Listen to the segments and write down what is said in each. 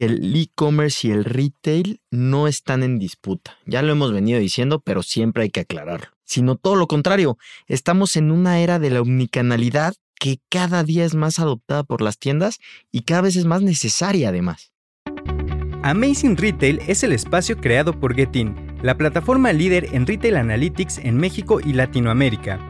el e-commerce y el retail no están en disputa. Ya lo hemos venido diciendo, pero siempre hay que aclararlo. Sino todo lo contrario, estamos en una era de la omnicanalidad que cada día es más adoptada por las tiendas y cada vez es más necesaria además. Amazing Retail es el espacio creado por Getin, la plataforma líder en retail analytics en México y Latinoamérica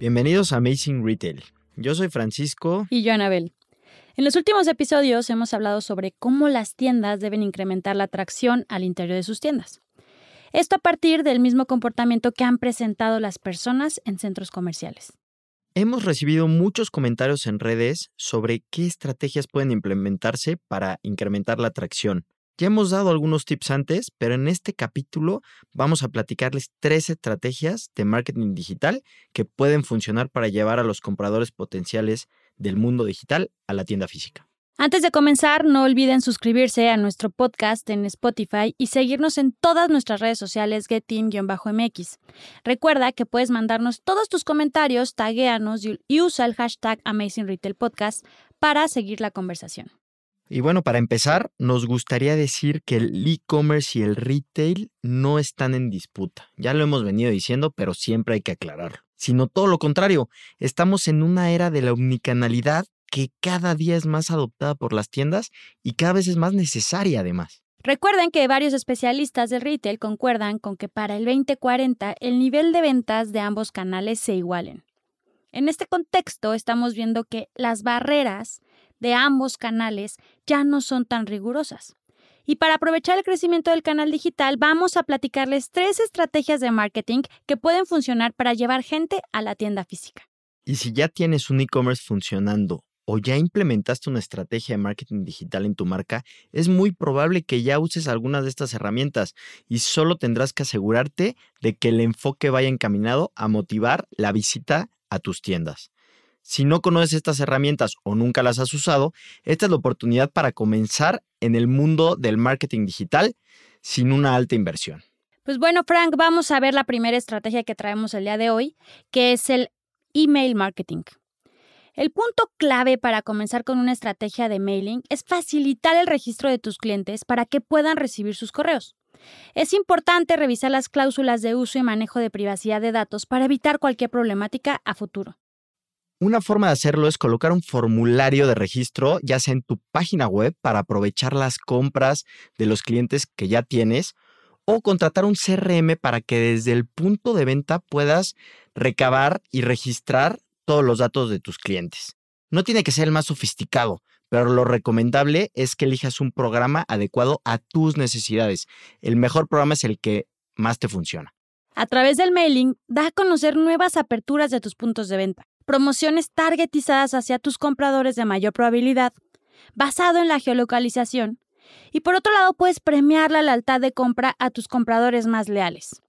Bienvenidos a Amazing Retail. Yo soy Francisco. Y yo, Anabel. En los últimos episodios hemos hablado sobre cómo las tiendas deben incrementar la atracción al interior de sus tiendas. Esto a partir del mismo comportamiento que han presentado las personas en centros comerciales. Hemos recibido muchos comentarios en redes sobre qué estrategias pueden implementarse para incrementar la atracción. Ya hemos dado algunos tips antes, pero en este capítulo vamos a platicarles tres estrategias de marketing digital que pueden funcionar para llevar a los compradores potenciales del mundo digital a la tienda física. Antes de comenzar, no olviden suscribirse a nuestro podcast en Spotify y seguirnos en todas nuestras redes sociales getin-mx. Recuerda que puedes mandarnos todos tus comentarios, taguéanos y usa el hashtag Amazing Retail Podcast para seguir la conversación. Y bueno, para empezar, nos gustaría decir que el e-commerce y el retail no están en disputa. Ya lo hemos venido diciendo, pero siempre hay que aclararlo. Sino todo lo contrario, estamos en una era de la omnicanalidad que cada día es más adoptada por las tiendas y cada vez es más necesaria además. Recuerden que varios especialistas del retail concuerdan con que para el 2040 el nivel de ventas de ambos canales se igualen. En este contexto estamos viendo que las barreras de ambos canales ya no son tan rigurosas. Y para aprovechar el crecimiento del canal digital, vamos a platicarles tres estrategias de marketing que pueden funcionar para llevar gente a la tienda física. Y si ya tienes un e-commerce funcionando o ya implementaste una estrategia de marketing digital en tu marca, es muy probable que ya uses algunas de estas herramientas y solo tendrás que asegurarte de que el enfoque vaya encaminado a motivar la visita a tus tiendas. Si no conoces estas herramientas o nunca las has usado, esta es la oportunidad para comenzar en el mundo del marketing digital sin una alta inversión. Pues bueno, Frank, vamos a ver la primera estrategia que traemos el día de hoy, que es el email marketing. El punto clave para comenzar con una estrategia de mailing es facilitar el registro de tus clientes para que puedan recibir sus correos. Es importante revisar las cláusulas de uso y manejo de privacidad de datos para evitar cualquier problemática a futuro. Una forma de hacerlo es colocar un formulario de registro, ya sea en tu página web, para aprovechar las compras de los clientes que ya tienes, o contratar un CRM para que desde el punto de venta puedas recabar y registrar todos los datos de tus clientes. No tiene que ser el más sofisticado, pero lo recomendable es que elijas un programa adecuado a tus necesidades. El mejor programa es el que más te funciona. A través del mailing, da a conocer nuevas aperturas de tus puntos de venta promociones targetizadas hacia tus compradores de mayor probabilidad, basado en la geolocalización. Y por otro lado, puedes premiar la lealtad de compra a tus compradores más leales.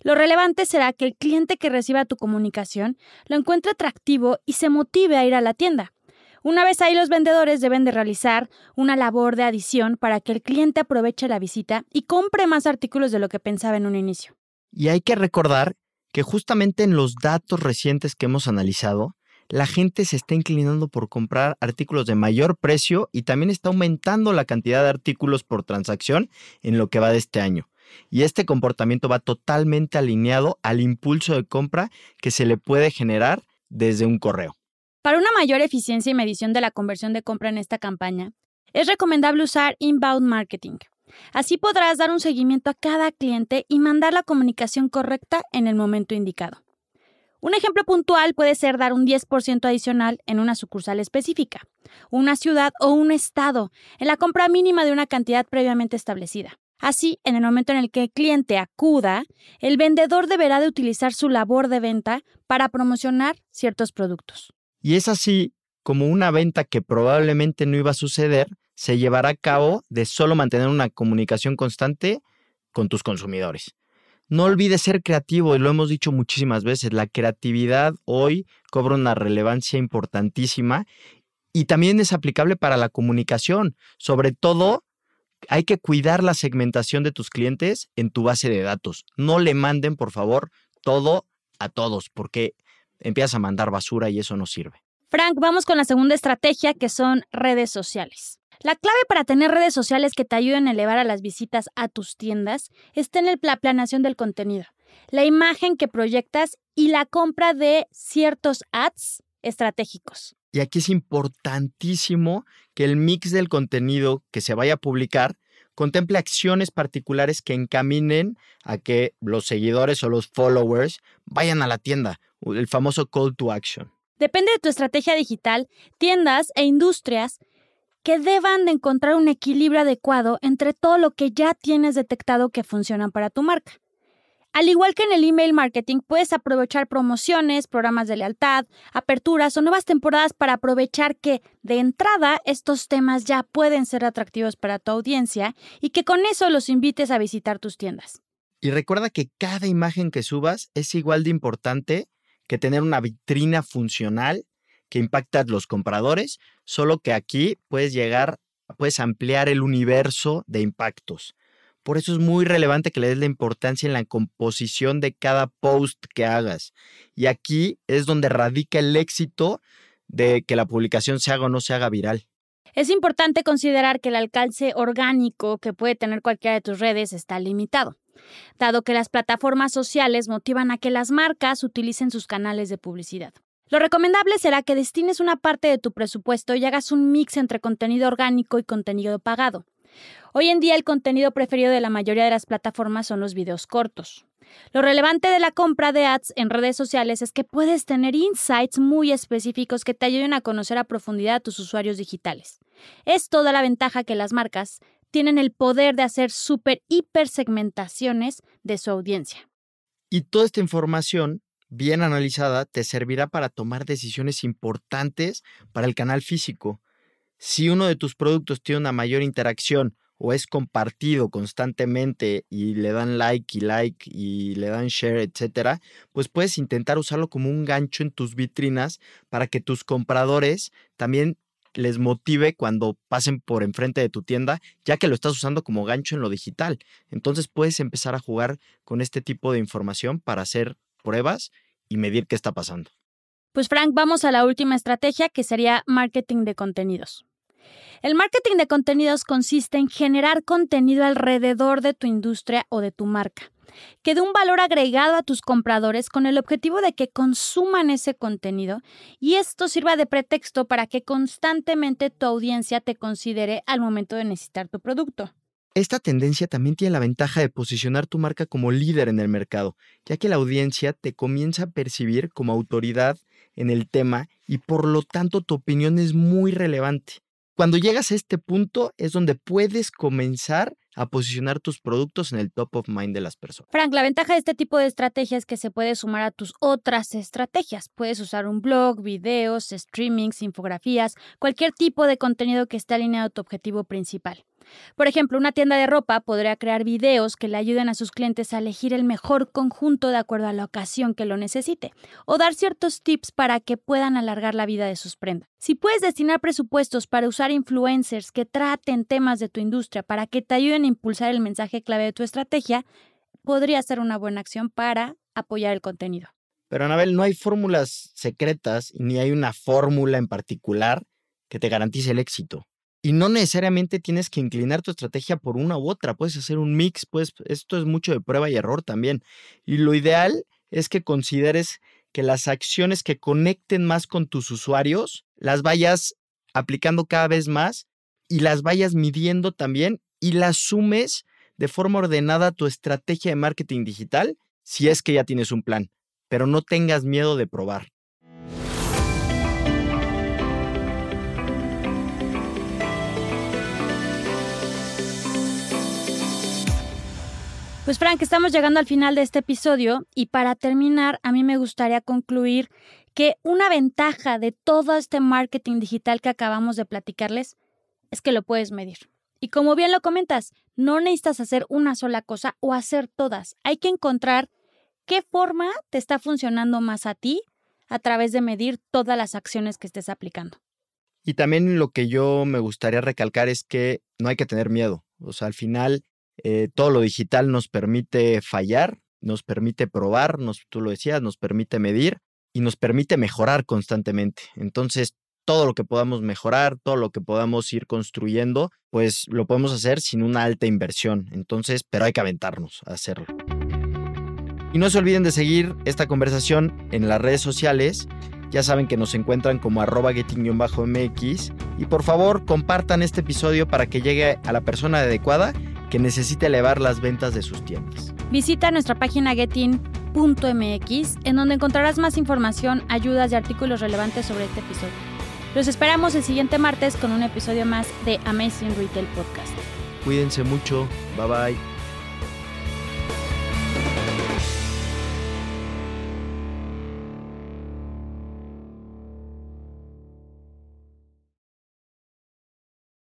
Lo relevante será que el cliente que reciba tu comunicación lo encuentre atractivo y se motive a ir a la tienda. Una vez ahí los vendedores deben de realizar una labor de adición para que el cliente aproveche la visita y compre más artículos de lo que pensaba en un inicio. Y hay que recordar que justamente en los datos recientes que hemos analizado, la gente se está inclinando por comprar artículos de mayor precio y también está aumentando la cantidad de artículos por transacción en lo que va de este año. Y este comportamiento va totalmente alineado al impulso de compra que se le puede generar desde un correo. Para una mayor eficiencia y medición de la conversión de compra en esta campaña, es recomendable usar inbound marketing, Así podrás dar un seguimiento a cada cliente y mandar la comunicación correcta en el momento indicado. Un ejemplo puntual puede ser dar un 10% adicional en una sucursal específica, una ciudad o un estado, en la compra mínima de una cantidad previamente establecida. Así, en el momento en el que el cliente acuda, el vendedor deberá de utilizar su labor de venta para promocionar ciertos productos. Y es así como una venta que probablemente no iba a suceder, se llevará a cabo de solo mantener una comunicación constante con tus consumidores. No olvides ser creativo y lo hemos dicho muchísimas veces, la creatividad hoy cobra una relevancia importantísima y también es aplicable para la comunicación. Sobre todo, hay que cuidar la segmentación de tus clientes en tu base de datos. No le manden, por favor, todo a todos, porque empiezas a mandar basura y eso no sirve. Frank, vamos con la segunda estrategia que son redes sociales. La clave para tener redes sociales que te ayuden a elevar a las visitas a tus tiendas está en la planeación del contenido, la imagen que proyectas y la compra de ciertos ads estratégicos. Y aquí es importantísimo que el mix del contenido que se vaya a publicar contemple acciones particulares que encaminen a que los seguidores o los followers vayan a la tienda, el famoso call to action. Depende de tu estrategia digital, tiendas e industrias que deban de encontrar un equilibrio adecuado entre todo lo que ya tienes detectado que funcionan para tu marca. Al igual que en el email marketing, puedes aprovechar promociones, programas de lealtad, aperturas o nuevas temporadas para aprovechar que, de entrada, estos temas ya pueden ser atractivos para tu audiencia y que con eso los invites a visitar tus tiendas. Y recuerda que cada imagen que subas es igual de importante que tener una vitrina funcional que impacta los compradores, solo que aquí puedes llegar, puedes ampliar el universo de impactos. Por eso es muy relevante que le des la importancia en la composición de cada post que hagas. Y aquí es donde radica el éxito de que la publicación se haga o no se haga viral. Es importante considerar que el alcance orgánico que puede tener cualquiera de tus redes está limitado, dado que las plataformas sociales motivan a que las marcas utilicen sus canales de publicidad. Lo recomendable será que destines una parte de tu presupuesto y hagas un mix entre contenido orgánico y contenido pagado. Hoy en día el contenido preferido de la mayoría de las plataformas son los videos cortos. Lo relevante de la compra de ads en redes sociales es que puedes tener insights muy específicos que te ayuden a conocer a profundidad a tus usuarios digitales. Es toda la ventaja que las marcas tienen el poder de hacer super hiper segmentaciones de su audiencia. Y toda esta información bien analizada te servirá para tomar decisiones importantes para el canal físico. Si uno de tus productos tiene una mayor interacción o es compartido constantemente y le dan like y like y le dan share, etcétera, pues puedes intentar usarlo como un gancho en tus vitrinas para que tus compradores también les motive cuando pasen por enfrente de tu tienda, ya que lo estás usando como gancho en lo digital. Entonces puedes empezar a jugar con este tipo de información para hacer pruebas y medir qué está pasando. Pues Frank, vamos a la última estrategia que sería marketing de contenidos. El marketing de contenidos consiste en generar contenido alrededor de tu industria o de tu marca, que dé un valor agregado a tus compradores con el objetivo de que consuman ese contenido y esto sirva de pretexto para que constantemente tu audiencia te considere al momento de necesitar tu producto. Esta tendencia también tiene la ventaja de posicionar tu marca como líder en el mercado, ya que la audiencia te comienza a percibir como autoridad en el tema y por lo tanto tu opinión es muy relevante. Cuando llegas a este punto es donde puedes comenzar a posicionar tus productos en el top of mind de las personas. Frank, la ventaja de este tipo de estrategia es que se puede sumar a tus otras estrategias. Puedes usar un blog, videos, streamings, infografías, cualquier tipo de contenido que esté alineado a tu objetivo principal. Por ejemplo, una tienda de ropa podría crear videos que le ayuden a sus clientes a elegir el mejor conjunto de acuerdo a la ocasión que lo necesite, o dar ciertos tips para que puedan alargar la vida de sus prendas. Si puedes destinar presupuestos para usar influencers que traten temas de tu industria para que te ayuden a impulsar el mensaje clave de tu estrategia, podría ser una buena acción para apoyar el contenido. Pero Anabel, no hay fórmulas secretas ni hay una fórmula en particular que te garantice el éxito. Y no necesariamente tienes que inclinar tu estrategia por una u otra, puedes hacer un mix, pues esto es mucho de prueba y error también. Y lo ideal es que consideres que las acciones que conecten más con tus usuarios las vayas aplicando cada vez más y las vayas midiendo también y las sumes de forma ordenada a tu estrategia de marketing digital si es que ya tienes un plan, pero no tengas miedo de probar. Pues Frank, estamos llegando al final de este episodio y para terminar, a mí me gustaría concluir que una ventaja de todo este marketing digital que acabamos de platicarles es que lo puedes medir. Y como bien lo comentas, no necesitas hacer una sola cosa o hacer todas. Hay que encontrar qué forma te está funcionando más a ti a través de medir todas las acciones que estés aplicando. Y también lo que yo me gustaría recalcar es que no hay que tener miedo. O sea, al final eh, todo lo digital nos permite fallar, nos permite probar, nos, tú lo decías, nos permite medir y nos permite mejorar constantemente. Entonces, todo lo que podamos mejorar, todo lo que podamos ir construyendo, pues lo podemos hacer sin una alta inversión. Entonces, pero hay que aventarnos a hacerlo. Y no se olviden de seguir esta conversación en las redes sociales. Ya saben que nos encuentran como arroba getting-mx. Y por favor, compartan este episodio para que llegue a la persona adecuada que necesite elevar las ventas de sus tiendas. Visita nuestra página getting.mx en donde encontrarás más información, ayudas y artículos relevantes sobre este episodio. Los esperamos el siguiente martes con un episodio más de Amazing Retail Podcast. Cuídense mucho. Bye bye.